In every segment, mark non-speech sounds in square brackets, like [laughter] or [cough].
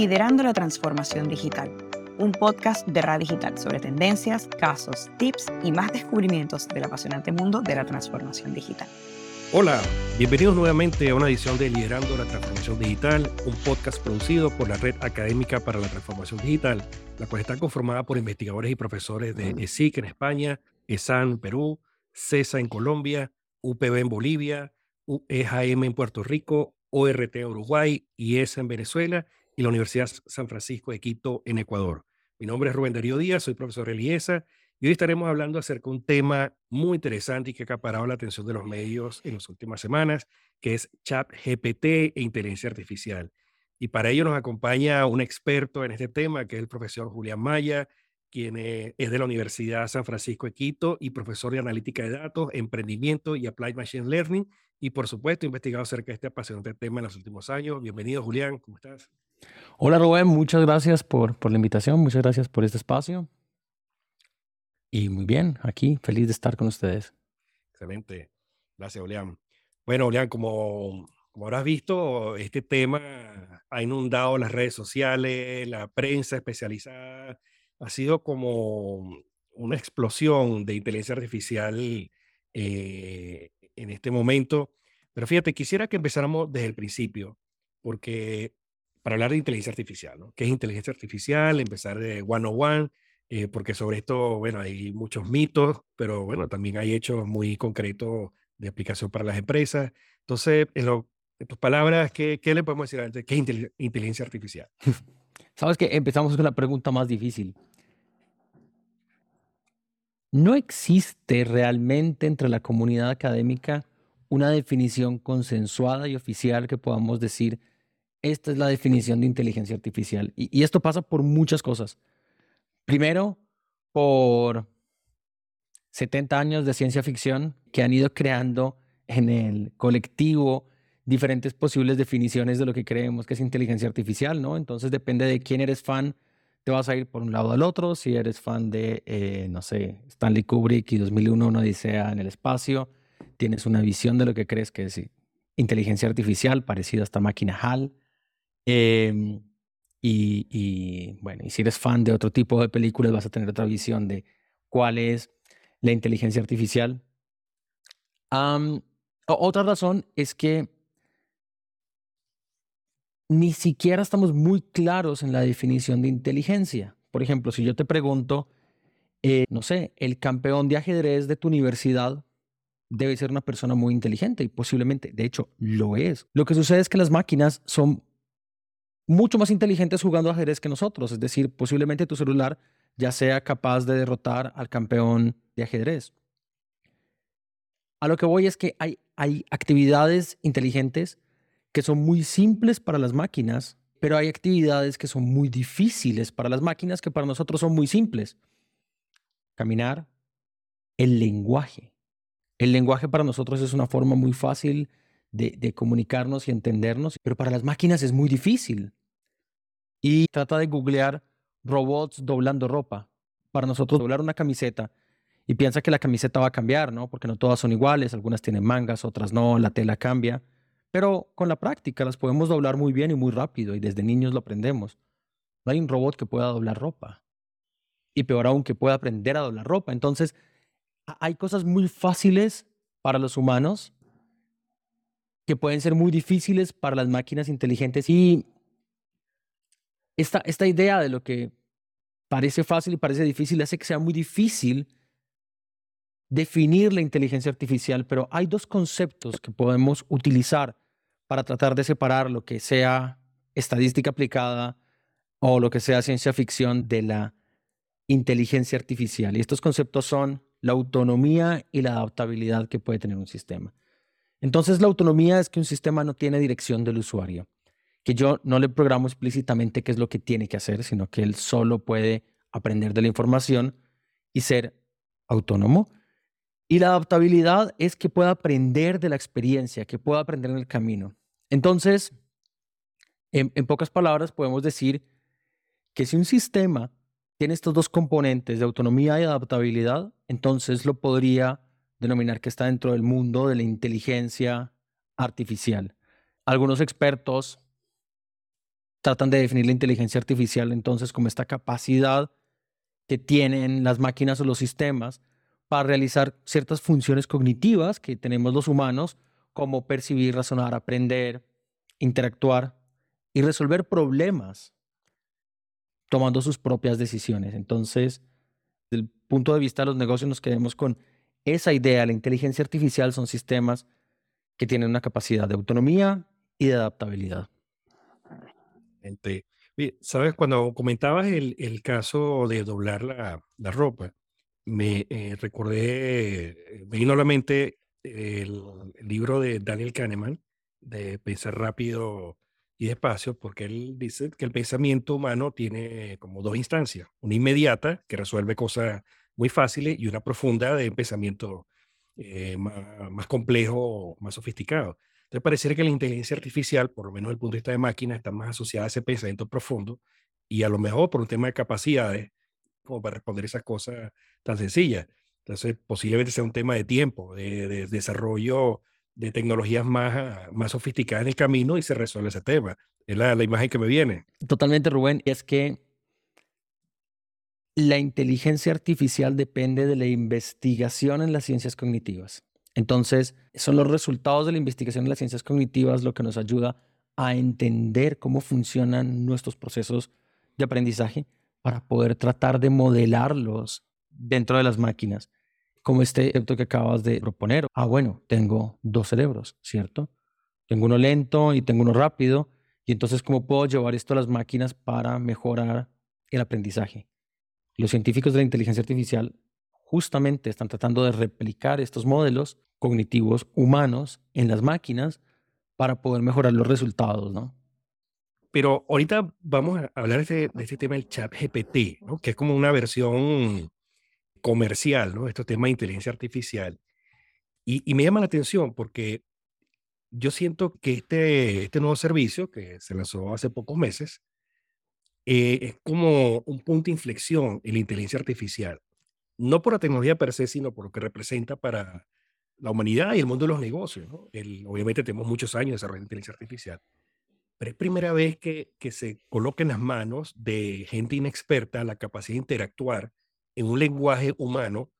Liderando la Transformación Digital, un podcast de Radio Digital sobre tendencias, casos, tips y más descubrimientos del apasionante mundo de la transformación digital. Hola, bienvenidos nuevamente a una edición de Liderando la Transformación Digital, un podcast producido por la Red Académica para la Transformación Digital, la cual está conformada por investigadores y profesores de ESIC en España, ESAN en Perú, CESA en Colombia, UPB en Bolivia, UEJM en Puerto Rico, ORT en Uruguay, IESA en Venezuela y la Universidad San Francisco de Quito en Ecuador. Mi nombre es Rubén Darío Díaz, soy profesor de IESA y hoy estaremos hablando acerca de un tema muy interesante y que ha acaparado la atención de los medios en las últimas semanas, que es chat GPT e inteligencia artificial. Y para ello nos acompaña un experto en este tema, que es el profesor Julián Maya, quien eh, es de la Universidad San Francisco de Quito y profesor de analítica de datos, emprendimiento y applied machine learning. Y por supuesto, investigado acerca de este apasionante tema en los últimos años. Bienvenido, Julián, ¿cómo estás? Hola, Rubén, muchas gracias por, por la invitación, muchas gracias por este espacio. Y muy bien, aquí, feliz de estar con ustedes. Excelente. Gracias, Julián. Bueno, Julián, como, como habrás visto, este tema ha inundado las redes sociales, la prensa especializada, ha sido como una explosión de inteligencia artificial eh, en este momento. Pero fíjate, quisiera que empezáramos desde el principio, porque para hablar de inteligencia artificial, ¿no? ¿Qué es inteligencia artificial? Empezar de one on one, eh, porque sobre esto, bueno, hay muchos mitos, pero bueno, también hay hechos muy concretos de aplicación para las empresas. Entonces, en, en tus palabras, ¿qué, ¿qué, le podemos decir antes? ¿Qué es inteligencia artificial? [laughs] Sabes que empezamos con la pregunta más difícil. No existe realmente entre la comunidad académica una definición consensuada y oficial que podamos decir, esta es la definición de inteligencia artificial. Y, esto pasa por muchas cosas. Primero, por 70 años de ciencia ficción que han ido creando en el colectivo diferentes posibles definiciones de lo que creemos que es inteligencia artificial, ¿no? Entonces depende de quién eres fan te vas a ir por un lado al otro. Si eres fan de, eh, no sé, Stanley Kubrick y 2001, una odisea en el espacio, tienes una visión de lo que crees que es inteligencia artificial, parecida a esta máquina HAL. Em, y, bueno, y si eres fan de otro tipo de películas, vas a tener otra visión de cuál es la inteligencia artificial. otra razón es que ni siquiera estamos muy claros en la definición de inteligencia. Por ejemplo, si yo te pregunto, eh, no sé, el campeón de ajedrez de tu universidad debe ser una persona muy inteligente y posiblemente, de hecho, lo es. Lo que sucede es que las máquinas son mucho más inteligentes jugando ajedrez que nosotros, es decir, posiblemente tu celular ya sea capaz de derrotar al campeón de ajedrez. A lo que voy es que hay, hay actividades inteligentes que son muy simples para las máquinas, pero hay actividades que son muy difíciles para las máquinas que para nosotros son muy simples. Caminar, el lenguaje. El lenguaje para nosotros es una forma muy fácil de, comunicarnos y entendernos, pero para las máquinas es muy difícil. Y trata de googlear robots doblando ropa. Para nosotros doblar una camiseta y piensa que la camiseta va a cambiar, ¿no? Porque no todas son iguales, algunas tienen mangas, otras no, la tela cambia. Pero con la práctica las podemos doblar muy bien y muy rápido y desde niños lo aprendemos. No hay un robot que pueda doblar ropa. Y peor aún que pueda aprender a doblar ropa. Entonces, hay cosas muy fáciles para los humanos que pueden ser muy difíciles para las máquinas inteligentes. Y esta, idea de lo que parece fácil y parece difícil hace que sea muy difícil definir la inteligencia artificial, pero hay dos conceptos que podemos utilizar para tratar de separar lo que sea estadística aplicada o lo que sea ciencia ficción de la inteligencia artificial. Y estos conceptos son la autonomía y la adaptabilidad que puede tener un sistema. Entonces, la autonomía es que un sistema no tiene dirección del usuario, que yo no le programo explícitamente qué es lo que tiene que hacer, sino que él solo puede aprender de la información y ser autónomo. Y la adaptabilidad es que pueda aprender de la experiencia, que pueda aprender en el camino. Entonces, en, pocas palabras, podemos decir que si un sistema tiene estos dos componentes de autonomía y adaptabilidad, entonces lo podría denominar que está dentro del mundo de la inteligencia artificial. Algunos expertos tratan de definir la inteligencia artificial entonces como esta capacidad que tienen las máquinas o los sistemas para realizar ciertas funciones cognitivas que tenemos los humanos, como percibir, razonar, aprender, interactuar y resolver problemas tomando sus propias decisiones. Entonces, desde el punto de vista de los negocios, nos quedemos con esa idea. La inteligencia artificial son sistemas que tienen una capacidad de autonomía y de adaptabilidad. Sabes, cuando comentabas el, el caso de doblar la, la ropa, me eh, recordé, me vino a la mente el, el libro de Daniel Kahneman, de Pensar rápido y despacio, porque él dice que el pensamiento humano tiene como dos instancias, una inmediata que resuelve cosas muy fáciles y una profunda de pensamiento eh, más, más, complejo, más sofisticado. Entonces pareciera que la inteligencia artificial, por lo menos desde el punto de vista de máquina, está más asociada a ese pensamiento profundo y a lo mejor por un tema de capacidades, como para responder esas cosas tan sencillas. Entonces posiblemente sea un tema de tiempo, de, de desarrollo de tecnologías más, más sofisticadas en el camino y se resuelve ese tema. Es la, la imagen que me viene. Totalmente, Rubén. Es que la inteligencia artificial depende de la investigación en las ciencias cognitivas. Entonces, son los resultados de la investigación en las ciencias cognitivas lo que nos ayuda a entender cómo funcionan nuestros procesos de aprendizaje para poder tratar de modelarlos dentro de las máquinas, como este ejemplo que acabas de proponer. Ah, bueno, tengo dos cerebros, ¿cierto? Tengo uno lento y tengo uno rápido. Y entonces, ¿cómo puedo llevar esto a las máquinas para mejorar el aprendizaje? Los científicos de la inteligencia artificial justamente están tratando de replicar estos modelos cognitivos humanos en las máquinas para poder mejorar los resultados, ¿no? Pero ahorita vamos a hablar de, este, tema del chat GPT, ¿no? que es como una versión comercial, ¿no? Este tema de inteligencia artificial. Y, y, me llama la atención porque yo siento que este, este nuevo servicio que se lanzó hace pocos meses eh, es como un punto de inflexión en la inteligencia artificial no por la tecnología per se, sino por lo que representa para la humanidad y el mundo de los negocios. ¿no? El, obviamente tenemos muchos años desarrollando inteligencia artificial, pero es primera vez que, que se coloca en las manos de gente inexperta la capacidad de interactuar en un lenguaje humano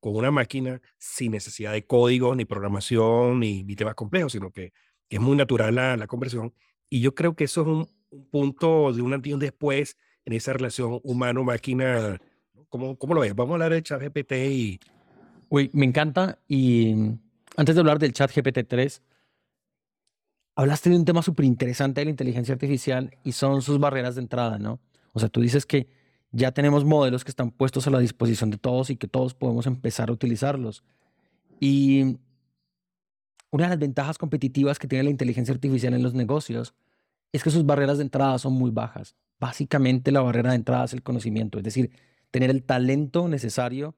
con una máquina sin necesidad de código, ni programación, ni, ni temas complejos, sino que, que, es muy natural la, la conversión. Y yo creo que eso es un, un punto de un antes y un después en esa relación humano-máquina ¿Cómo, cómo lo ves? Vamos a hablar del chat GPT y... Uy, me encanta. Y antes de hablar del chat GPT-3, hablaste de un tema súper interesante de la inteligencia artificial y son sus barreras de entrada, ¿no? O sea, tú dices que ya tenemos modelos que están puestos a la disposición de todos y que todos podemos empezar a utilizarlos. Y una de las ventajas competitivas que tiene la inteligencia artificial en los negocios es que sus barreras de entrada son muy bajas. Básicamente la barrera de entrada es el conocimiento, es decir, tener el talento necesario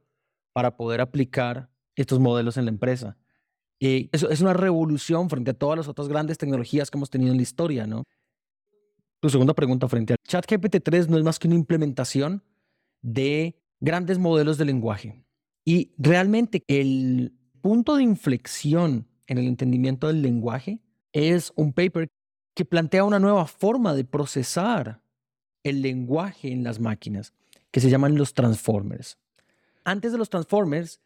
para poder aplicar estos modelos en la empresa. Y eso es una revolución frente a todas las otras grandes tecnologías que hemos tenido en la historia, ¿no? Tu segunda pregunta frente al ChatGPT 3 no es más que una implementación de grandes modelos de lenguaje. Y realmente el punto de inflexión en el entendimiento del lenguaje es un paper que plantea una nueva forma de procesar el lenguaje en las máquinas que se llaman los transformers. Antes de los transformers,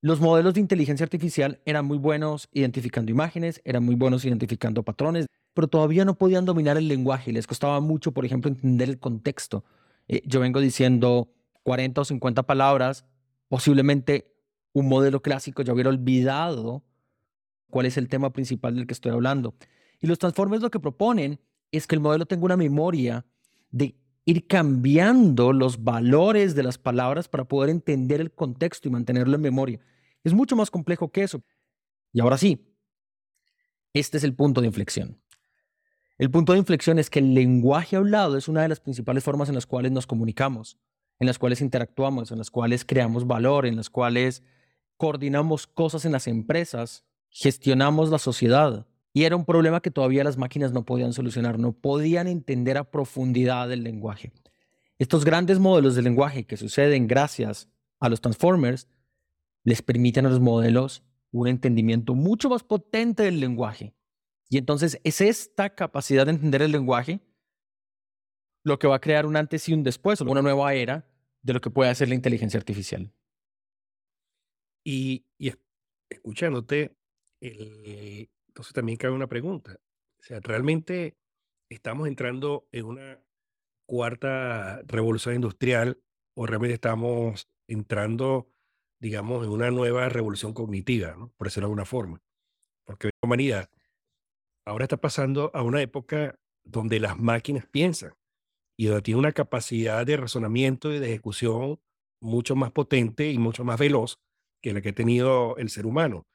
los modelos de inteligencia artificial eran muy buenos identificando imágenes, eran muy buenos identificando patrones, pero todavía no podían dominar el lenguaje. Les costaba mucho, por ejemplo, entender el contexto. Eh, yo vengo diciendo 40 o 50 palabras, posiblemente un modelo clásico ya hubiera olvidado cuál es el tema principal del que estoy hablando. Y los transformers lo que proponen es que el modelo tenga una memoria de ir cambiando los valores de las palabras para poder entender el contexto y mantenerlo en memoria. Es mucho más complejo que eso. Y ahora sí, este es el punto de inflexión. El punto de inflexión es que el lenguaje hablado es una de las principales formas en las cuales nos comunicamos, en las cuales interactuamos, en las cuales creamos valor, en las cuales coordinamos cosas en las empresas, gestionamos la sociedad. Y era un problema que todavía las máquinas no podían solucionar, no podían entender a profundidad el lenguaje. Estos grandes modelos de lenguaje que suceden gracias a los transformers les permiten a los modelos un entendimiento mucho más potente del lenguaje. Y entonces es esta capacidad de entender el lenguaje lo que va a crear un antes y un después, una nueva era de lo que puede hacer la inteligencia artificial. Y, escuchándote, entonces también cabe una pregunta. O sea, ¿realmente estamos entrando en una cuarta revolución industrial o realmente estamos entrando, digamos, en una nueva revolución cognitiva, ¿no? por decirlo de alguna forma? Porque la humanidad ahora está pasando a una época donde las máquinas piensan y donde tienen una capacidad de razonamiento y de ejecución mucho más potente y mucho más veloz que la que ha tenido el ser humano.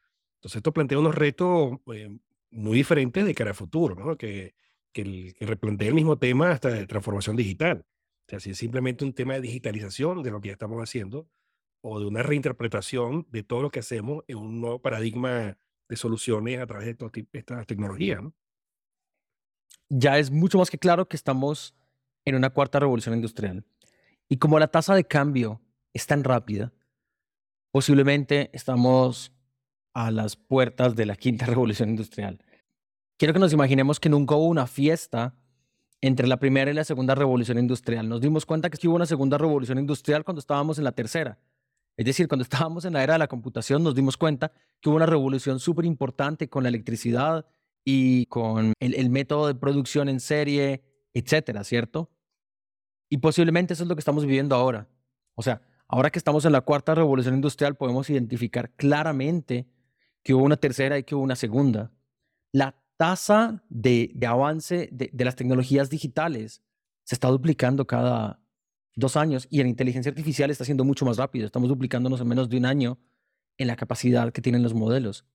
Entonces esto plantea unos retos eh, muy diferentes de cara al futuro, ¿no? que, que, el, que replantea el mismo tema hasta de transformación digital. O sea, si es simplemente un tema de digitalización de lo que ya estamos haciendo o de una reinterpretación de todo lo que hacemos en un nuevo paradigma de soluciones a través de todas estas tecnologías. ¿no? Ya es mucho más que claro que estamos en una cuarta revolución industrial. Y como la tasa de cambio es tan rápida, posiblemente estamos a las puertas de la quinta [laughs] revolución industrial. Quiero que nos imaginemos que nunca hubo una fiesta entre la primera y la segunda revolución industrial. Nos dimos cuenta que hubo una segunda revolución industrial cuando estábamos en la tercera. Es decir, cuando [laughs] estábamos en la era de la computación nos dimos cuenta que hubo una revolución súper importante con la electricidad y con el, el, método de producción en serie, etcétera, ¿cierto? Y posiblemente eso es lo que estamos viviendo ahora. O sea, ahora que estamos en la cuarta revolución industrial podemos identificar claramente que hubo una tercera y que hubo una segunda. La tasa de, avance de, las tecnologías digitales se está duplicando cada dos años y la inteligencia artificial está siendo mucho más rápido. Estamos duplicándonos en menos de un año en la capacidad que tienen los modelos.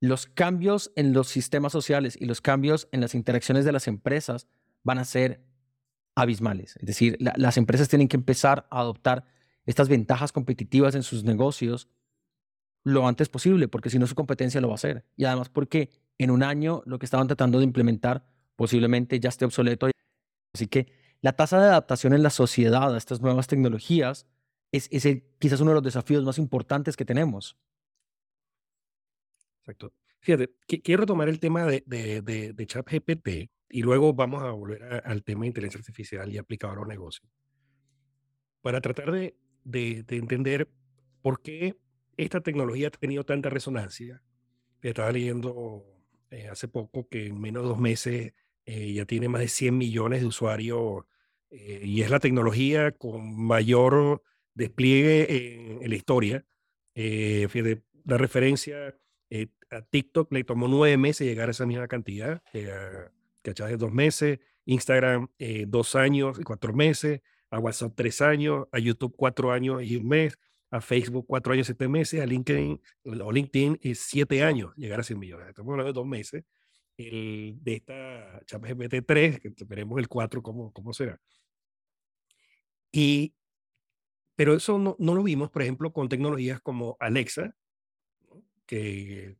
Los cambios en los sistemas sociales y los cambios en las interacciones de las empresas van a ser abismales. Es decir, las empresas tienen que empezar a adoptar estas ventajas competitivas en sus negocios lo antes posible, porque si no su competencia lo va a hacer. Y además porque en un año lo que estaban tratando de implementar posiblemente ya esté obsoleto. Así que la tasa de adaptación en la sociedad a estas nuevas tecnologías es, quizás uno de los desafíos más importantes que tenemos. Exacto. Fíjate, quiero retomar el tema de, de, de, de ChatGPT y luego vamos a volver al tema de inteligencia artificial y aplicado a los negocios. Para tratar de, de entender por qué esta tecnología ha tenido tanta resonancia. Estaba leyendo eh, hace poco que en menos de dos meses eh, ya tiene más de 100 millones de usuarios eh, y es la tecnología con mayor despliegue en, la historia. fíjate, la referencia a TikTok le tomó nueve meses llegar a esa misma cantidad, ¿cachai? Dos meses, Instagram dos años y cuatro meses, a WhatsApp tres años, a YouTube cuatro años y un mes a Facebook cuatro años, siete meses, a LinkedIn o LinkedIn es siete años llegar a 100 millones. Estamos hablando de dos meses. El, de esta ChatGPT 3, que veremos el 4 cómo, cómo será. Y, pero eso no, no lo vimos, por ejemplo, con tecnologías como Alexa, que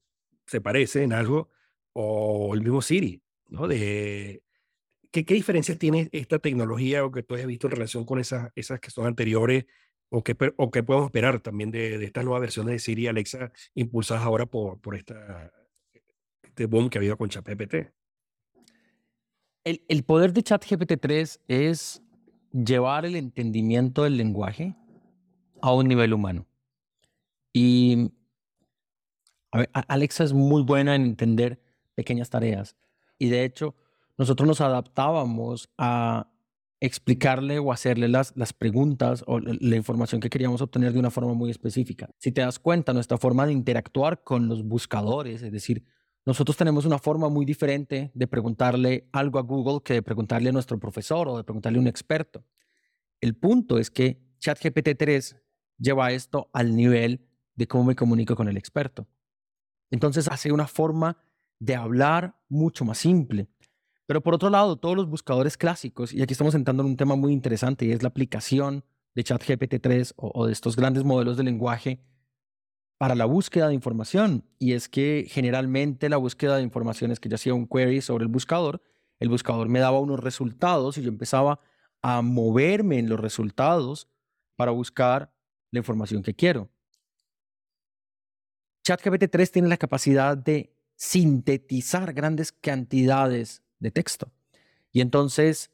se parece en algo, o el mismo Siri, ¿no? De, ¿qué, ¿Qué diferencias tiene esta tecnología o que tú hayas visto en relación con esas, esas que son anteriores o qué, o qué podemos esperar también de, de estas nuevas versiones de Siri y Alexa impulsadas ahora por, por esta, este boom que ha habido con ChatGPT. El, el poder de ChatGPT 3 es llevar el entendimiento del lenguaje a un nivel humano. Y Alexa es muy buena en entender pequeñas tareas. Y de hecho, nosotros nos adaptábamos a explicarle o hacerle las, las preguntas o la información que queríamos obtener de una forma muy específica. Si te das cuenta, nuestra forma de interactuar con los buscadores, es decir, nosotros tenemos una forma muy diferente de preguntarle algo a Google que de preguntarle a nuestro profesor o de preguntarle a un experto. El punto es que ChatGPT 3 lleva esto al nivel de cómo me comunico con el experto. Entonces hace una forma de hablar mucho más simple. Pero por otro lado, todos los buscadores clásicos, y aquí estamos entrando en un tema muy interesante, y es la aplicación de ChatGPT 3 o, de estos grandes modelos de lenguaje para la búsqueda de información. Y es que generalmente la búsqueda de información es que yo hacía un query sobre el buscador, el buscador me daba unos resultados y yo empezaba a moverme en los resultados para buscar la información que quiero. ChatGPT 3 tiene la capacidad de sintetizar grandes cantidades de texto. Y entonces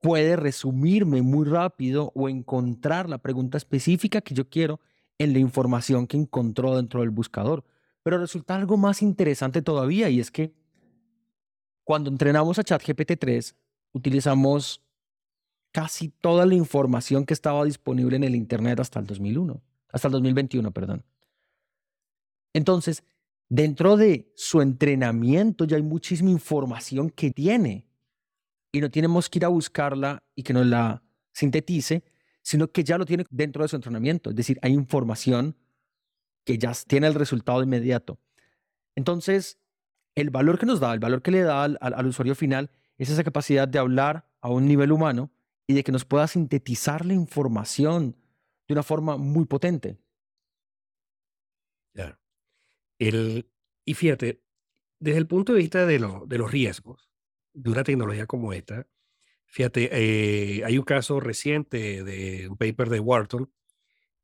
puede resumirme muy rápido o encontrar la pregunta específica que yo quiero en la información que encontró dentro del buscador. Pero resulta algo más interesante todavía y es que cuando entrenamos a ChatGPT 3, utilizamos casi toda la información que estaba disponible en el Internet hasta el 2001, hasta el 2021, perdón. Entonces, dentro de su entrenamiento ya hay muchísima información que tiene y no tenemos que ir a buscarla y que nos la sintetice, sino que ya lo tiene dentro de su entrenamiento. Es decir, hay información que ya tiene el resultado inmediato. Entonces, el valor que nos da, el valor que le da al, al, usuario final es esa capacidad de hablar a un nivel humano y de que nos pueda sintetizar la información de una forma muy potente. Ya. El, y fíjate, desde el punto de vista de, lo, de los riesgos de una tecnología como esta, fíjate, eh, hay un caso reciente de un paper de Wharton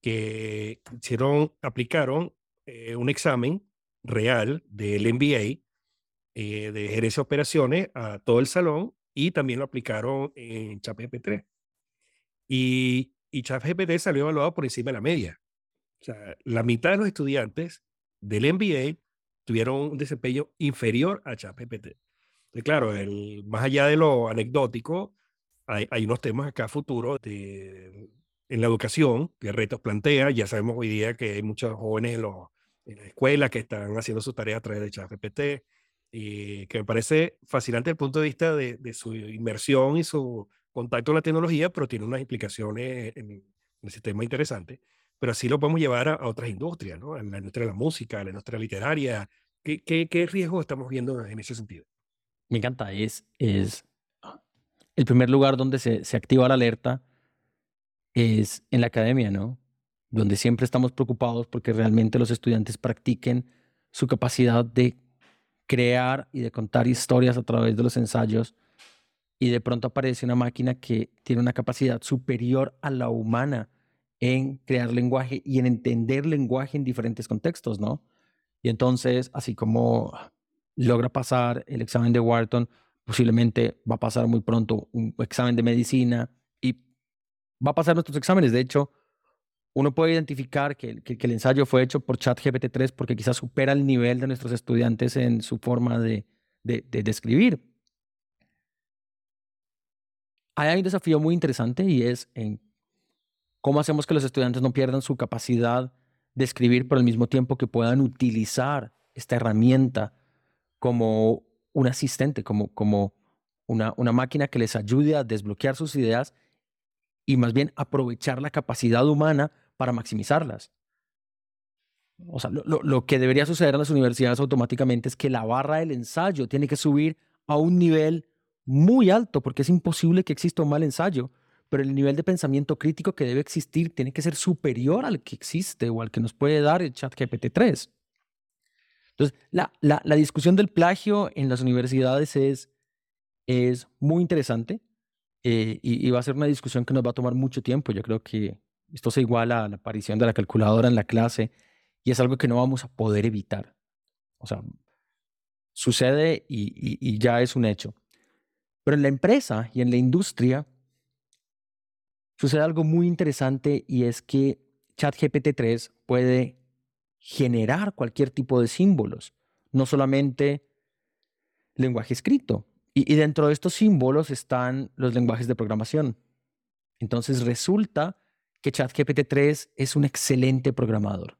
que hicieron, aplicaron eh, un examen real del MBA eh, de gerencia de operaciones a todo el salón y también lo aplicaron en ChatGPT. Y, y ChatGPT salió evaluado por encima de la media. O sea, la mitad de los estudiantes del MBA tuvieron un desempeño inferior a ChatGPT. claro, el, más allá de lo anecdótico, hay, hay unos temas acá futuros de, en la educación, que retos plantea. Ya sabemos hoy día que hay muchos jóvenes en, los, en la escuela que están haciendo sus tareas a través de ChatGPT y que me parece fascinante desde el punto de vista de, de, su inmersión y su contacto con la tecnología, pero tiene unas implicaciones en, el sistema interesante. Pero así lo podemos llevar a, otras industrias, ¿no? En la industria de la música, en la industria literaria. ¿Qué, qué, qué riesgos estamos viendo en ese sentido? Me encanta. Es, es el primer lugar donde se, se activa la alerta es en la academia, ¿no? Donde siempre estamos preocupados porque realmente los estudiantes practiquen su capacidad de crear y de contar historias a través de los ensayos y de pronto aparece una máquina que tiene una capacidad superior a la humana en crear lenguaje y en entender lenguaje en diferentes contextos, ¿no? Y entonces, así como logra pasar el examen de Wharton, posiblemente va a pasar muy pronto un examen de medicina y va a pasar nuestros exámenes. De hecho, uno puede identificar que, el ensayo fue hecho por ChatGPT 3 porque quizás supera el nivel de nuestros estudiantes en su forma de, de, escribir. Hay un desafío muy interesante y es en cómo hacemos que los estudiantes no pierdan su capacidad de escribir por el mismo tiempo que puedan utilizar esta herramienta como un asistente, como, como una, una máquina que les ayude a desbloquear sus ideas y más bien aprovechar la capacidad humana para maximizarlas. O sea, lo, que debería suceder en las universidades automáticamente es que la barra del ensayo tiene que subir a un nivel muy alto, porque es imposible que exista un mal ensayo, pero el nivel de pensamiento crítico que debe existir tiene que ser superior al que existe o al que nos puede dar el chat GPT-3. Entonces, la, la, discusión del plagio en las universidades es, es muy interesante. Eh, y, va a ser una discusión que nos va a tomar mucho tiempo. Yo creo que esto se iguala a la aparición de la calculadora en la clase y es algo que no vamos a poder evitar. O sea, sucede y, y ya es un hecho. Pero en la empresa y en la industria sucede algo muy interesante y es que ChatGPT 3 puede generar cualquier tipo de símbolos, no solamente lenguaje escrito. Y, dentro de estos símbolos están los lenguajes de programación. Entonces resulta que ChatGPT 3 es un excelente programador.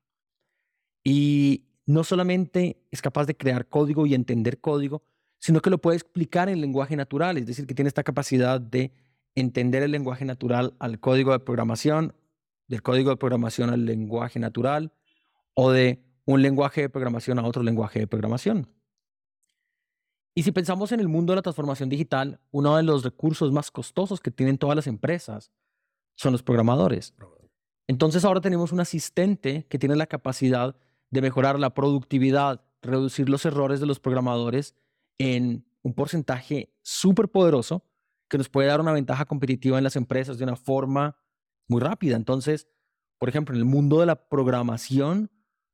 Y no solamente es capaz de crear código y entender código, sino que lo puede explicar en lenguaje natural, es decir, que tiene esta capacidad de entender el lenguaje natural al código de programación, del código de programación al lenguaje natural, o de un lenguaje de programación a otro lenguaje de programación. Y si pensamos en el mundo de la transformación digital, uno de los recursos más costosos que tienen todas las empresas son los programadores. Entonces ahora tenemos un asistente que tiene la capacidad de mejorar la productividad, reducir los errores de los programadores en un porcentaje súper poderoso que nos puede dar una ventaja competitiva en las empresas de una forma muy rápida. Entonces, por ejemplo, en el mundo de la programación,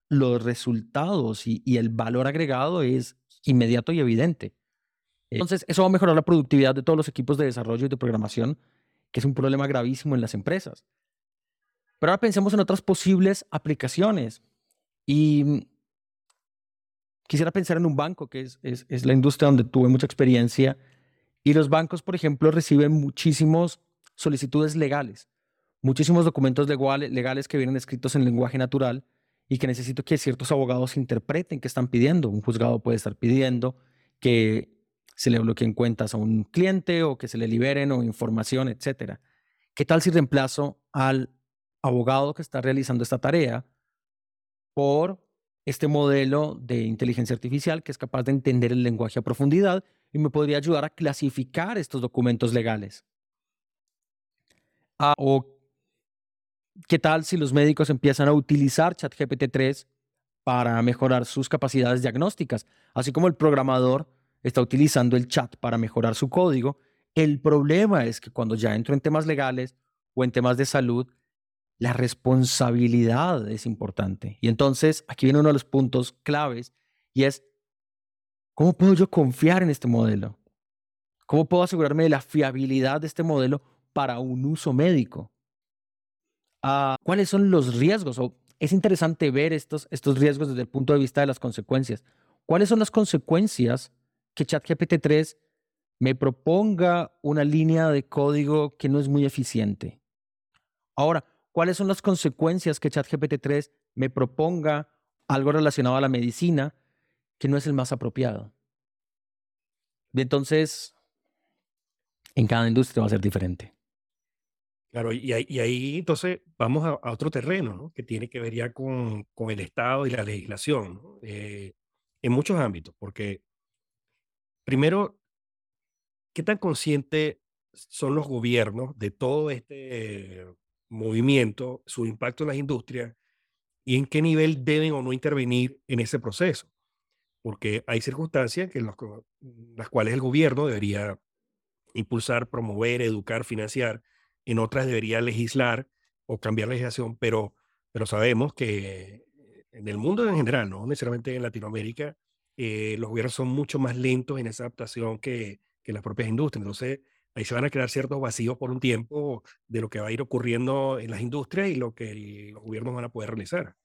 los resultados y, el valor agregado es inmediato y evidente. Entonces, eso va a mejorar la productividad de todos los equipos de desarrollo y de programación, que es un problema gravísimo en las empresas. Pero ahora pensemos en otras posibles aplicaciones. Y quisiera pensar en un banco, que es, la industria donde tuve mucha experiencia. Y los bancos, por ejemplo, reciben muchísimos solicitudes legales, muchísimos documentos legales que vienen escritos en lenguaje natural y que necesito que ciertos abogados interpreten qué están pidiendo. Un juzgado puede estar pidiendo que se le bloqueen cuentas a un cliente o que se le liberen o información, etcétera. ¿Qué tal si reemplazo al abogado que está realizando esta tarea por este modelo de inteligencia artificial que es capaz de entender el lenguaje a profundidad y me podría ayudar a clasificar estos documentos legales. Ah, o qué tal si los médicos empiezan a utilizar ChatGPT 3 para mejorar sus capacidades diagnósticas, así como el programador está utilizando el chat para mejorar su código. El problema es que cuando ya entro en temas legales o en temas de salud, la responsabilidad es importante. Y entonces aquí viene uno de los puntos claves y es, ¿cómo puedo yo confiar en este modelo? ¿Cómo puedo asegurarme de la fiabilidad de este modelo para un uso médico? Ah, ¿Cuáles son los riesgos? O es interesante ver estos, estos riesgos desde el punto de vista de las consecuencias. ¿Cuáles son las consecuencias que ChatGPT 3 me proponga una línea de código que no es muy eficiente? Ahora, cuáles son las consecuencias que ChatGPT 3 me proponga algo relacionado a la medicina que no es el más apropiado. Entonces, en cada industria va a ser diferente. Claro, y ahí, entonces vamos a, otro terreno, ¿no? que tiene que ver ya con, con el Estado y la legislación, eh, en muchos ámbitos, porque primero, ¿qué tan conscientes son los gobiernos de todo este movimiento, su impacto en las industrias y en qué nivel deben o no intervenir en ese proceso. Porque hay circunstancias en las cuales el gobierno debería impulsar, promover, educar, financiar, en otras debería legislar o cambiar legislación, pero, pero sabemos que en el mundo en general, no necesariamente en Latinoamérica, eh, los gobiernos son mucho más lentos en esa adaptación que, que las propias industrias. Entonces, ahí se van a crear ciertos vacíos por un tiempo de lo que va a ir ocurriendo en las industrias y lo que los gobiernos van a poder realizar.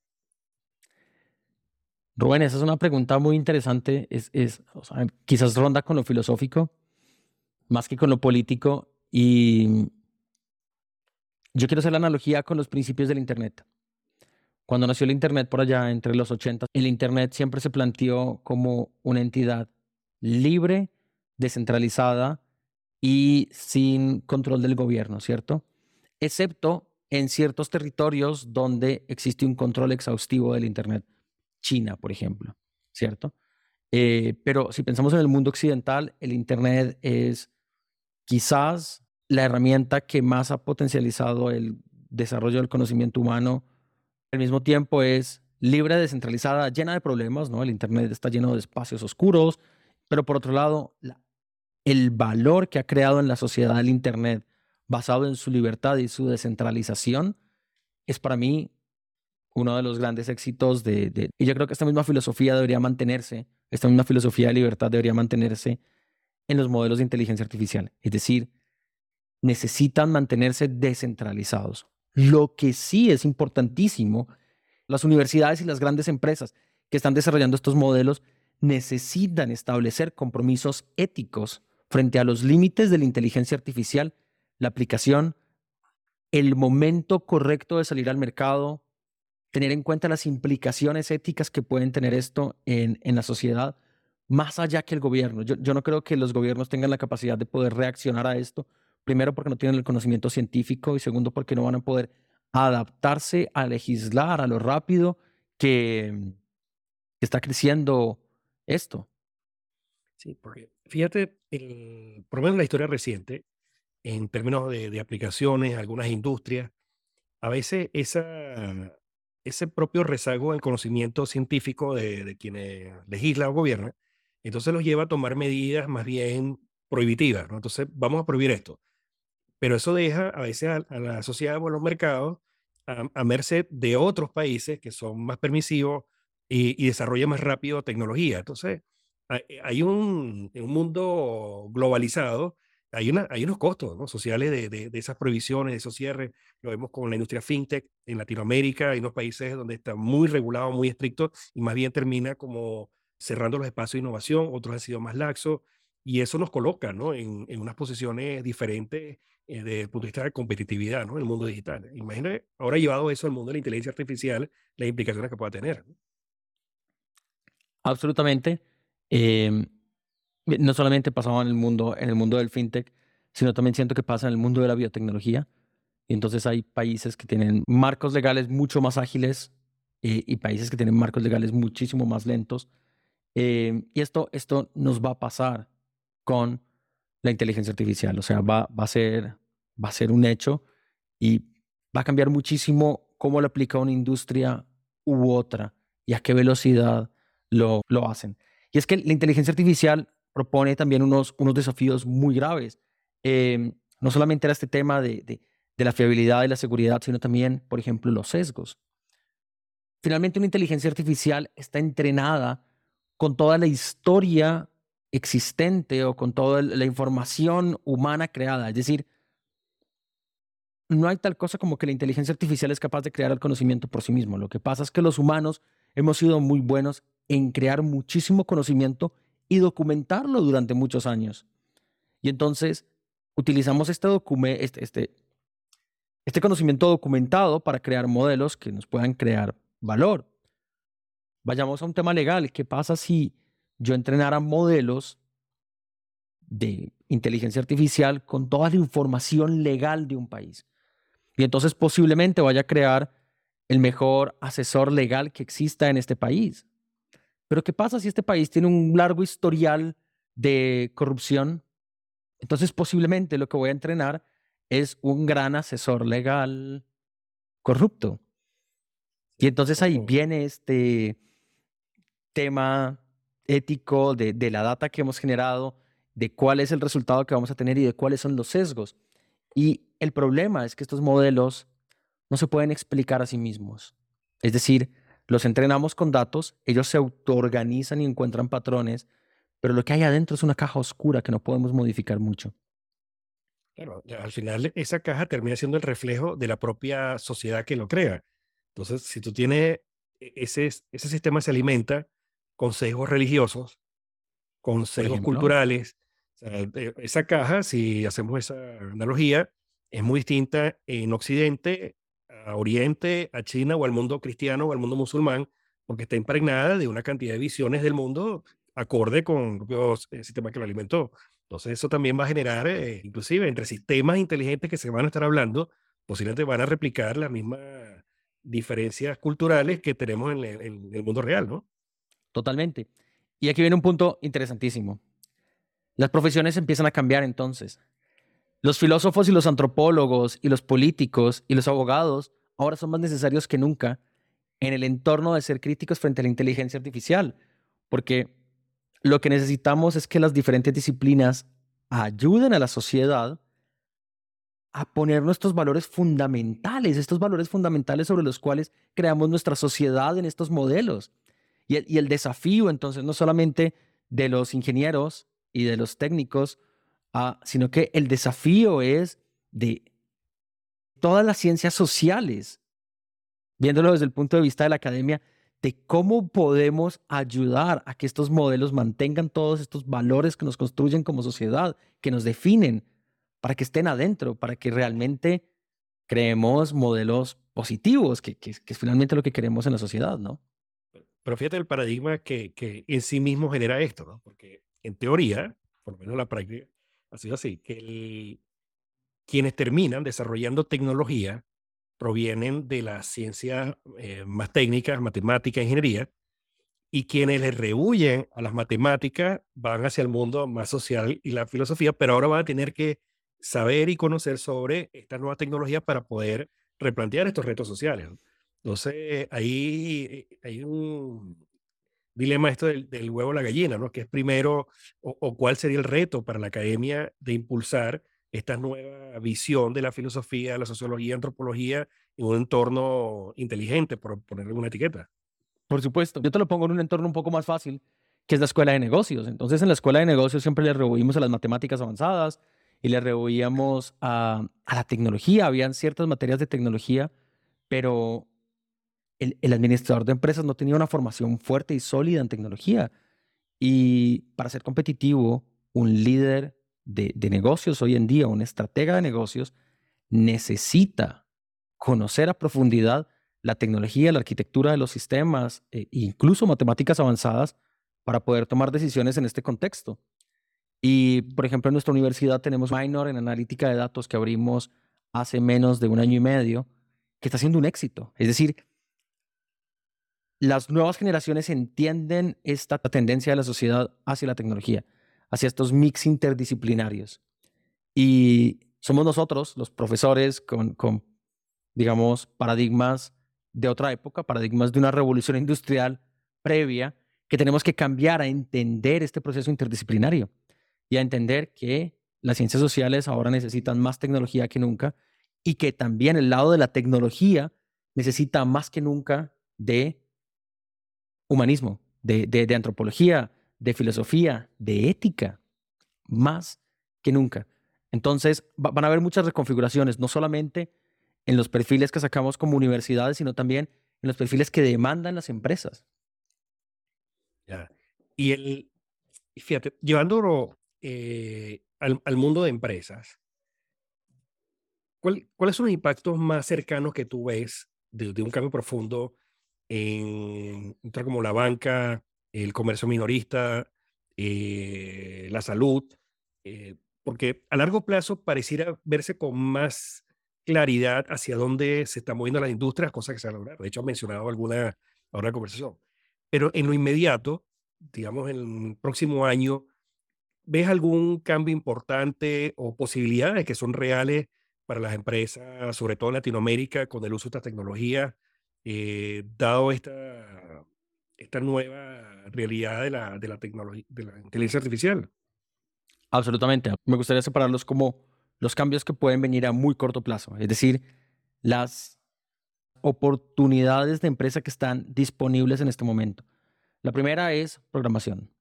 Rubén, esa es una pregunta muy interesante. Es, es quizás ronda con lo filosófico, más que con lo político. Y yo quiero hacer la analogía con los principios del Internet. Cuando nació el Internet por allá entre los 80, el Internet siempre se planteó como una entidad libre, descentralizada, y sin control del gobierno, ¿cierto? Excepto en ciertos territorios donde existe un control exhaustivo del Internet. China, por ejemplo, ¿cierto? Eh, pero si pensamos en el mundo occidental, el Internet es quizás la herramienta que más ha potencializado el desarrollo del conocimiento humano. Al mismo tiempo es libre, descentralizada, llena de problemas, ¿no? El Internet está lleno de espacios oscuros, pero por otro lado, la el valor que ha creado en la sociedad el Internet, basado en su libertad y su descentralización, es para mí uno de los grandes éxitos de, Y yo creo que esta misma filosofía debería mantenerse, esta misma filosofía de libertad debería mantenerse en los modelos de inteligencia artificial. Es decir, necesitan mantenerse descentralizados. Lo que sí es importantísimo, las universidades y las grandes empresas que están desarrollando estos modelos necesitan establecer compromisos éticos frente a los límites de la inteligencia artificial, la aplicación, el momento correcto de salir al mercado, tener en cuenta las implicaciones éticas que pueden tener esto en, en la sociedad, más allá que el gobierno. Yo, yo no creo que los gobiernos tengan la capacidad de poder reaccionar a esto, primero porque no tienen el conocimiento científico y segundo porque no van a poder adaptarse a legislar a lo rápido que está creciendo esto. Sí, porque fíjate, por lo menos en la historia reciente, en términos de, aplicaciones, algunas industrias, a veces esa, ese propio rezago en conocimiento científico de, de quienes legislan o gobiernan, entonces los lleva a tomar medidas más bien prohibitivas, ¿no? Entonces, vamos a prohibir esto. Pero eso deja a veces a, la sociedad o a los mercados a, merced de otros países que son más permisivos y, y desarrollan más rápido tecnología. Entonces, hay, un mundo globalizado hay, una, hay unos costos ¿no? sociales de, de, esas prohibiciones, de esos cierres. Lo vemos con la industria fintech en Latinoamérica. Hay unos países donde está muy regulado, muy estricto y más bien termina como cerrando los espacios de innovación. Otros han sido más laxos y eso nos coloca ¿no? en, en unas posiciones diferentes eh, desde el punto de vista de competitividad ¿no? en el mundo digital. Imagínate ahora llevado eso al mundo de la inteligencia artificial, las implicaciones que pueda tener. Absolutamente. Eh, no solamente pasaba en el mundo, en el mundo del fintech, sino también siento que pasa en el mundo de la biotecnología. Y entonces hay países que tienen marcos legales mucho más ágiles eh, y países que tienen marcos legales muchísimo más lentos. Eh, y esto, esto nos va a pasar con la inteligencia artificial. O sea, va, va, a ser, va a ser un hecho y va a cambiar muchísimo cómo lo aplica una industria u otra y a qué velocidad lo, lo hacen. Y es que la inteligencia artificial propone también unos, unos desafíos muy graves. Em, no solamente era este tema de, de, de la fiabilidad y la seguridad, sino también, por ejemplo, los sesgos. Finalmente, una inteligencia artificial está entrenada con toda la historia existente o con toda la información humana creada. Es decir, no hay tal cosa como que la inteligencia artificial es capaz de crear el conocimiento por sí mismo. Lo que pasa es que los humanos hemos sido muy buenos en crear muchísimo conocimiento y documentarlo durante muchos años. Y entonces utilizamos este, este, este, este conocimiento documentado para crear modelos que nos puedan crear valor. Vayamos a un tema legal. ¿Qué pasa si yo entrenara modelos de inteligencia artificial con toda la información legal de un país? Y entonces posiblemente vaya a crear el mejor asesor legal que exista en este país. Pero ¿qué pasa si este país tiene un largo historial de corrupción? Entonces posiblemente lo que voy a entrenar es un gran asesor legal corrupto. Y entonces ahí viene este tema ético de, de, la data que hemos generado, de cuál es el resultado que vamos a tener y de cuáles son los sesgos. Y el problema es que estos modelos no se pueden explicar a sí mismos. Es decir, los entrenamos con datos, ellos se autoorganizan y encuentran patrones, pero lo que hay adentro es una caja oscura que no podemos modificar mucho. Claro, al final esa caja termina siendo el reflejo de la propia sociedad que lo crea. Entonces, si tú tienes e, ese, ese sistema se alimenta con sesgos religiosos, con sesgos culturales, esa caja, si hacemos esa analogía, es muy distinta en Occidente a Oriente, a China o al mundo cristiano o al mundo musulmán, porque está impregnada de una cantidad de visiones del mundo acorde con el sistema que lo alimentó. Entonces eso también va a generar, eh, inclusive entre sistemas inteligentes que se van a estar hablando, posiblemente van a replicar las mismas diferencias culturales que tenemos en en el mundo real, ¿no? Totalmente. Y aquí viene un punto interesantísimo. Las profesiones empiezan a cambiar entonces. Los filósofos y los antropólogos y los políticos y los abogados ahora son más necesarios que nunca en el entorno de ser críticos frente a la inteligencia artificial, porque lo que necesitamos es que las diferentes disciplinas ayuden a la sociedad a poner nuestros valores fundamentales, estos valores fundamentales sobre los cuales creamos nuestra sociedad en estos modelos. Y el, desafío entonces no solamente de los ingenieros y de los técnicos, Ah, sino que el desafío es de todas las ciencias sociales, viéndolo desde el punto de vista de la academia, de cómo podemos ayudar a que estos modelos mantengan todos estos valores que nos construyen como sociedad, que nos definen, para que estén adentro, para que realmente creemos modelos positivos, que, que, es finalmente lo que queremos en la sociedad, ¿no? Pero fíjate el paradigma que, que en sí mismo genera esto, ¿no? Porque en teoría, por lo menos en la práctica, ha sido así, que quienes terminan desarrollando tecnología provienen de las ciencias eh, más técnicas, matemática, ingeniería, y quienes le rehuyen a las matemáticas van hacia el mundo más social y la filosofía, pero ahora van a tener que saber y conocer sobre estas nuevas tecnologías para poder replantear estos retos sociales. Entonces, ahí hay un, dilema esto del, del huevo o la gallina, ¿no? Que es primero, o, cuál sería el reto para la academia de impulsar esta nueva visión de la filosofía, la sociología, antropología en un entorno inteligente, por ponerle una etiqueta. Por supuesto. Yo te lo pongo en un entorno un poco más fácil, que es la escuela de negocios. Entonces, en la escuela de negocios siempre le rehuimos a las matemáticas avanzadas y le rehuíamos a, a la tecnología. Habían ciertas materias de tecnología, pero el, administrador de empresas no tenía una formación fuerte y sólida en tecnología. Y para ser competitivo, un líder de, de negocios hoy en día, un estratega de negocios, necesita conocer a profundidad la tecnología, la arquitectura de los sistemas e incluso matemáticas avanzadas para poder tomar decisiones en este contexto. Y, por ejemplo, en nuestra universidad tenemos minor en analítica de datos que abrimos hace menos de un año y medio, que está siendo un éxito. Es decir, las nuevas generaciones entienden esta tendencia de la sociedad hacia la tecnología, hacia estos mix interdisciplinarios. Y somos nosotros, los profesores, con, digamos, paradigmas de otra época, paradigmas de una revolución industrial previa, que tenemos que cambiar a entender este proceso interdisciplinario y a entender que las ciencias sociales ahora necesitan más tecnología que nunca y que también el lado de la tecnología necesita más que nunca de humanismo, de, de, antropología, de filosofía, de ética, más que nunca. Entonces, van a haber muchas reconfiguraciones, no solamente en los perfiles que sacamos como universidades, sino también en los perfiles que demandan las empresas. Ya. Y el, fíjate, llevándolo eh, al, al, mundo de empresas, ¿cuál, ¿cuáles son los impactos más cercanos que tú ves de, de un cambio profundo en, como la banca, el comercio minorista, eh, la salud? Eh, porque a largo plazo pareciera verse con más claridad hacia dónde se están moviendo las industrias, cosas que se han logrado. De hecho, han mencionado alguna ahora conversación. Pero en lo inmediato, digamos, en el próximo año, ¿ves algún cambio importante o posibilidades que son reales para las empresas, sobre todo en Latinoamérica, con el uso de esta tecnología, eh, dado esta, esta nueva realidad de la, de la tecnología, de la inteligencia artificial? Absolutamente. Me gustaría separarlos como los cambios que pueden venir a muy corto plazo, es decir, las oportunidades de empresa que están disponibles en este momento. La primera es programación.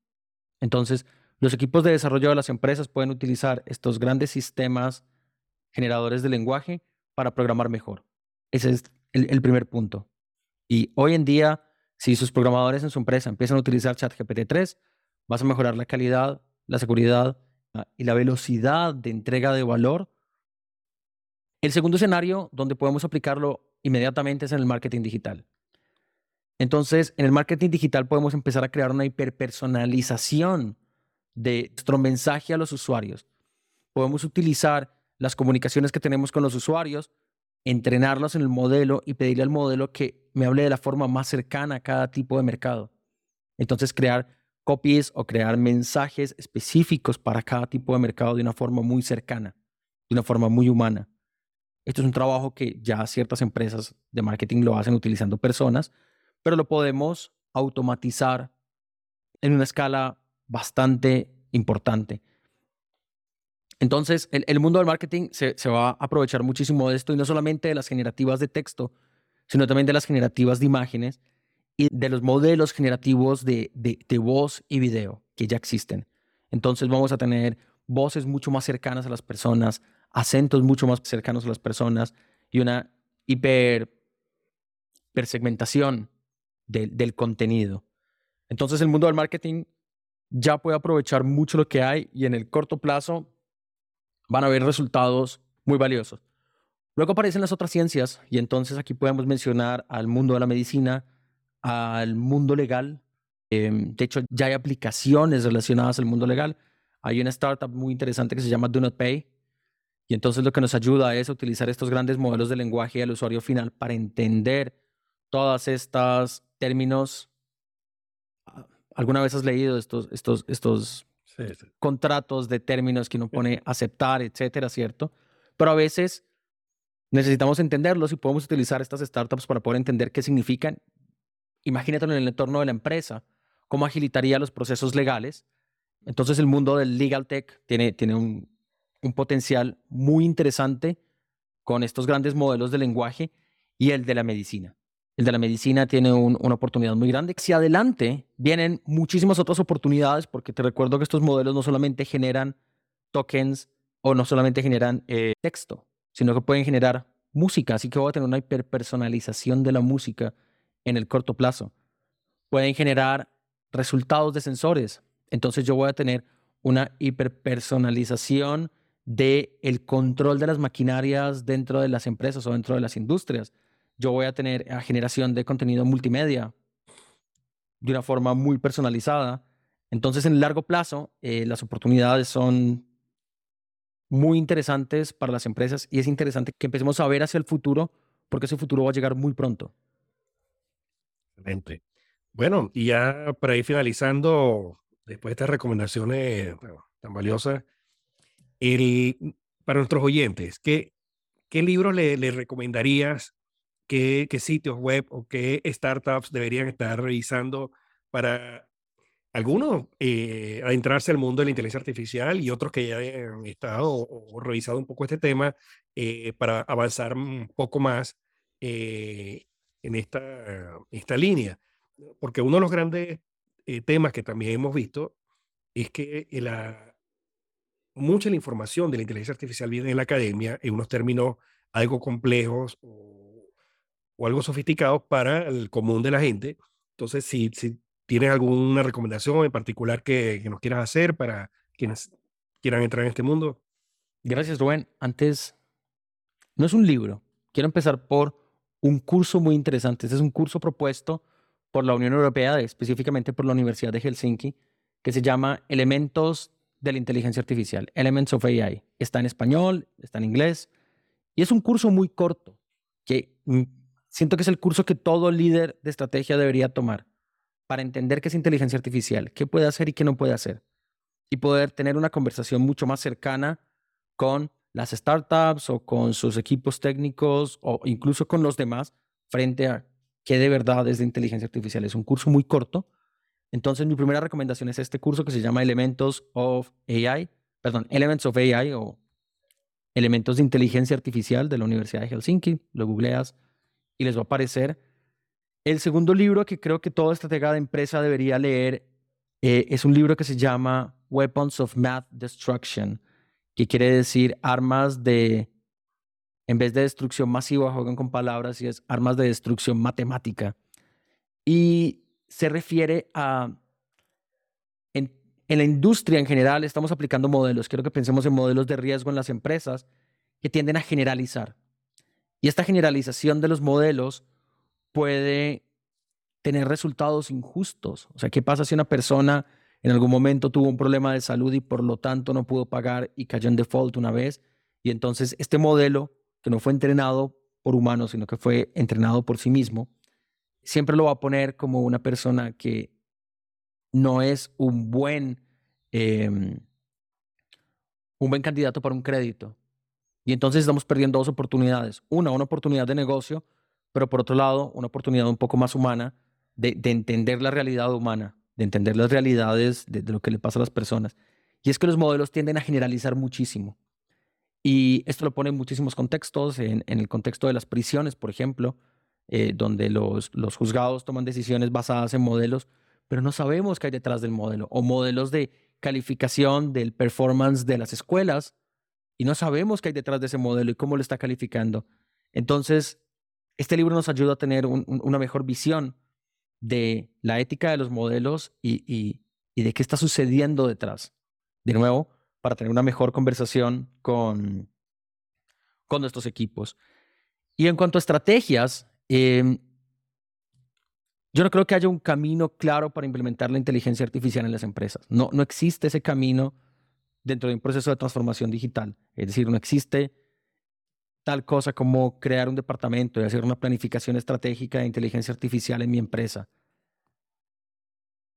Entonces, los equipos de desarrollo de las empresas pueden utilizar estos grandes sistemas generadores de lenguaje para programar mejor. Ese es el, primer punto. Y hoy en día, si sus programadores en su empresa empiezan a utilizar ChatGPT 3, vas a mejorar la calidad, la seguridad Ah, y la velocidad de entrega de valor. El segundo escenario donde podemos aplicarlo inmediatamente es en el marketing digital. Entonces, en el marketing digital podemos empezar a crear una hiperpersonalización de nuestro mensaje a los usuarios. Podemos utilizar las comunicaciones que tenemos con los usuarios, entrenarlos en el modelo y pedirle al modelo que me hable de la forma más cercana a cada tipo de mercado. Entonces, crear copies o crear mensajes específicos para cada tipo de mercado de una forma muy cercana, de una forma muy humana. Esto es un trabajo que ya ciertas empresas de marketing lo hacen utilizando personas, pero lo podemos automatizar en una escala bastante importante. Entonces, el, mundo del marketing se, va a aprovechar muchísimo de esto y no solamente de las generativas de texto, sino también de las generativas de imágenes y de los modelos generativos de, de, voz y video que ya existen. Entonces vamos a tener voces mucho más cercanas a las personas, acentos mucho más cercanos a las personas y una hiper persegmentación del contenido. Entonces el mundo del marketing ya puede aprovechar mucho lo que hay y en el corto plazo van a haber resultados muy valiosos. Luego aparecen las otras ciencias y entonces aquí podemos mencionar al mundo de la medicina, al mundo legal. Em, de hecho, ya hay aplicaciones relacionadas al mundo legal. Hay una startup muy interesante que se llama Do Not Pay. Y entonces lo que nos ayuda es utilizar estos grandes modelos de lenguaje al usuario final para entender todas estas términos. Ah, ¿Alguna vez has leído estos, estos, estos contratos de términos que uno pone aceptar, etcétera, cierto? Pero a veces necesitamos entenderlos y podemos utilizar estas startups para poder entender qué significan imagínatelo en el entorno de la empresa, cómo agilitaría los procesos legales. Entonces el mundo del legal tech tiene, tiene un, un potencial muy interesante con estos grandes modelos de lenguaje y el de la medicina. El de la medicina tiene una oportunidad muy grande. Si adelante vienen muchísimas otras oportunidades, porque te recuerdo que estos modelos no solamente generan tokens o no solamente generan eh, texto, sino que pueden generar música. Así que voy a tener una hiperpersonalización de la música en el corto plazo. Pueden generar resultados de sensores. Entonces yo voy a tener una hiperpersonalización del el control de las maquinarias dentro de las empresas o dentro de las industrias. Yo voy a tener generación de contenido multimedia de una forma muy personalizada. Entonces, en largo plazo, eh, las oportunidades son muy interesantes para las empresas y es interesante que empecemos a ver hacia el futuro porque ese futuro va a llegar muy pronto. Excelente. Bueno, y ya para ir finalizando, después de estas recomendaciones tan valiosas, el, para nuestros oyentes, ¿qué, qué libros le, recomendarías? Qué, ¿Qué sitios web o qué startups deberían estar revisando para algunos eh, adentrarse al mundo de la inteligencia artificial y otros que ya han estado o, revisado un poco este tema eh, para avanzar un poco más eh, en esta, esta línea? Porque uno de los grandes temas que también hemos visto es que la, mucha de la información de la inteligencia artificial viene en la academia en unos términos algo complejos o, algo sofisticados para el común de la gente. Entonces, si, si tienes alguna recomendación en particular que, que nos quieras hacer para quienes quieran entrar en este mundo. Gracias, Rubén. Antes, no es un libro. Quiero empezar por un curso muy interesante. Este es un curso propuesto por la Unión Europea, específicamente por la Universidad de Helsinki, que se llama Elementos de la Inteligencia Artificial, Elements of AI. Está en español, está en inglés, y es un curso muy corto, que mm, siento que es el curso que todo líder de estrategia debería tomar para entender qué es inteligencia artificial, qué puede hacer y qué no puede hacer, y poder tener una conversación mucho más cercana con las startups o con sus equipos técnicos o incluso con los demás frente a qué de verdad es de inteligencia artificial. Es un curso muy corto, entonces, mi primera recomendación es este curso que se llama Elementos of AI, perdón, Elements of AI o Elementos de Inteligencia Artificial de la Universidad de Helsinki. Lo googleas y les va a aparecer. El segundo libro que creo que toda estratega de empresa debería leer eh, es un libro que se llama Weapons of Math Destruction, que quiere decir armas de, en vez de destrucción masiva, juegan con palabras y es armas de destrucción matemática. Y se refiere a, en, la industria en general, estamos aplicando modelos. Quiero que pensemos en modelos de riesgo en las empresas que tienden a generalizar. Y esta generalización de los modelos puede tener resultados injustos. O sea, ¿qué pasa si una persona en algún momento tuvo un problema de salud y por lo tanto no pudo pagar y cayó en default una vez? Y entonces este modelo, que no fue entrenado por humanos, sino que fue entrenado por sí mismo, siempre lo va a poner como una persona que no es un buen, em, un buen candidato para un crédito. Y entonces estamos perdiendo dos oportunidades. Una, una oportunidad de negocio, pero por otro lado, una oportunidad un poco más humana de, entender la realidad humana, de entender las realidades de, lo que le pasa a las personas. Y es que los modelos tienden a generalizar muchísimo. Y esto lo pone en muchísimos contextos, en el contexto de las prisiones, por ejemplo, eh, donde los, los juzgados toman decisiones basadas en modelos, pero no sabemos qué hay detrás del modelo, o modelos de calificación del performance de las escuelas, y no sabemos qué hay detrás de ese modelo y cómo lo está calificando. Entonces, este libro nos ayuda a tener una mejor visión de la ética de los modelos y, y, y, de qué está sucediendo detrás. De nuevo, para tener una mejor conversación con, con nuestros equipos. Y en cuanto a estrategias, Em, yo no creo que haya un camino claro para implementar la inteligencia artificial en las empresas. No, no existe ese camino dentro de un proceso de transformación digital. Es decir, no existe tal cosa como crear un departamento y hacer una planificación estratégica de inteligencia artificial en mi empresa.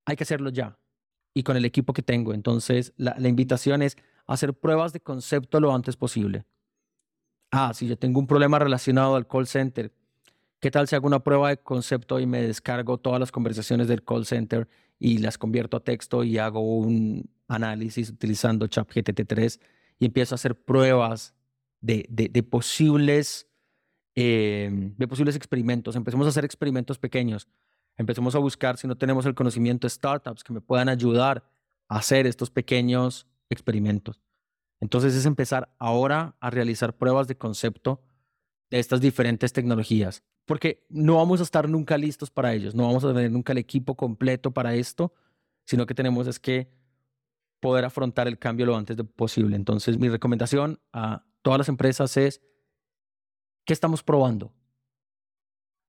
Hay que hacerlo ya y con el equipo que tengo. Entonces, la, la invitación es hacer pruebas de concepto lo antes posible. Ah, si yo tengo un problema relacionado al call center, ¿Qué tal si hago una prueba de concepto y me descargo todas las conversaciones del call center y las convierto a texto y hago un análisis utilizando ChatGPT 3 y empiezo a hacer pruebas de, posibles eh, de posibles experimentos. Empecemos a hacer experimentos pequeños. Empecemos a buscar, si no tenemos el conocimiento, startups que me puedan ayudar a hacer estos pequeños experimentos. Entonces es empezar ahora a realizar pruebas de concepto de estas diferentes tecnologías, porque no vamos a estar nunca listos para ellos, no vamos a tener nunca el equipo completo para esto, sino que tenemos es que poder afrontar el cambio lo antes posible. Entonces mi recomendación a todas las empresas es, ¿qué estamos probando?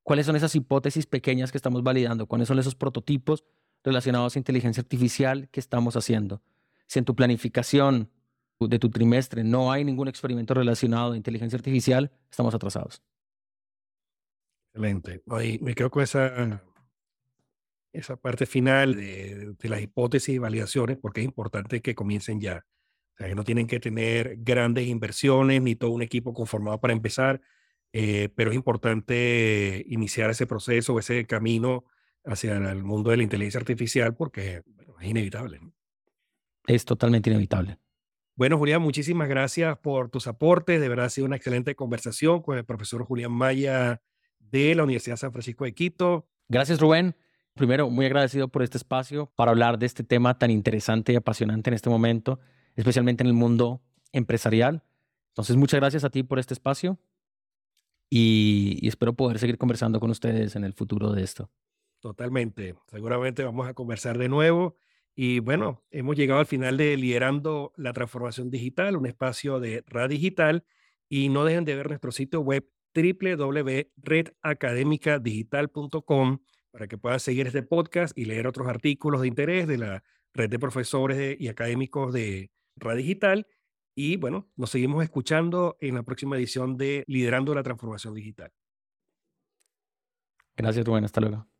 ¿Cuáles son esas hipótesis pequeñas que estamos validando? ¿Cuáles son esos prototipos relacionados a inteligencia artificial que estamos haciendo? Si en tu planificación de tu trimestre no hay ningún experimento relacionado a inteligencia artificial, estamos atrasados. Excelente. me quedo con esa, esa parte final de, las hipótesis y validaciones, porque es importante que comiencen ya. O sea, que no tienen que tener grandes inversiones ni todo un equipo conformado para empezar, eh, pero es importante iniciar ese proceso, ese camino hacia el mundo de la inteligencia artificial, porque es inevitable. Es totalmente inevitable. Bueno, Julián, muchísimas gracias por tus aportes. De verdad ha sido una excelente conversación con el profesor Julián Maya de la Universidad San Francisco de Quito. Gracias, Rubén. Primero, muy agradecido por este espacio para hablar de este tema tan interesante y apasionante en este momento, especialmente en el mundo empresarial. Entonces, muchas gracias a ti por este espacio y, y espero poder seguir conversando con ustedes en el futuro de esto. Totalmente. Seguramente vamos a conversar de nuevo. Y bueno, hemos llegado al final de Liderando la Transformación Digital, un espacio de Radio Digital. Y no dejen de ver nuestro sitio web www.redacademicadigital.com para que puedan seguir este podcast y leer otros artículos de interés de la red de profesores y académicos de Radio Digital. Y bueno, nos seguimos escuchando en la próxima edición de Liderando la Transformación Digital. Gracias, Rubén. Hasta luego.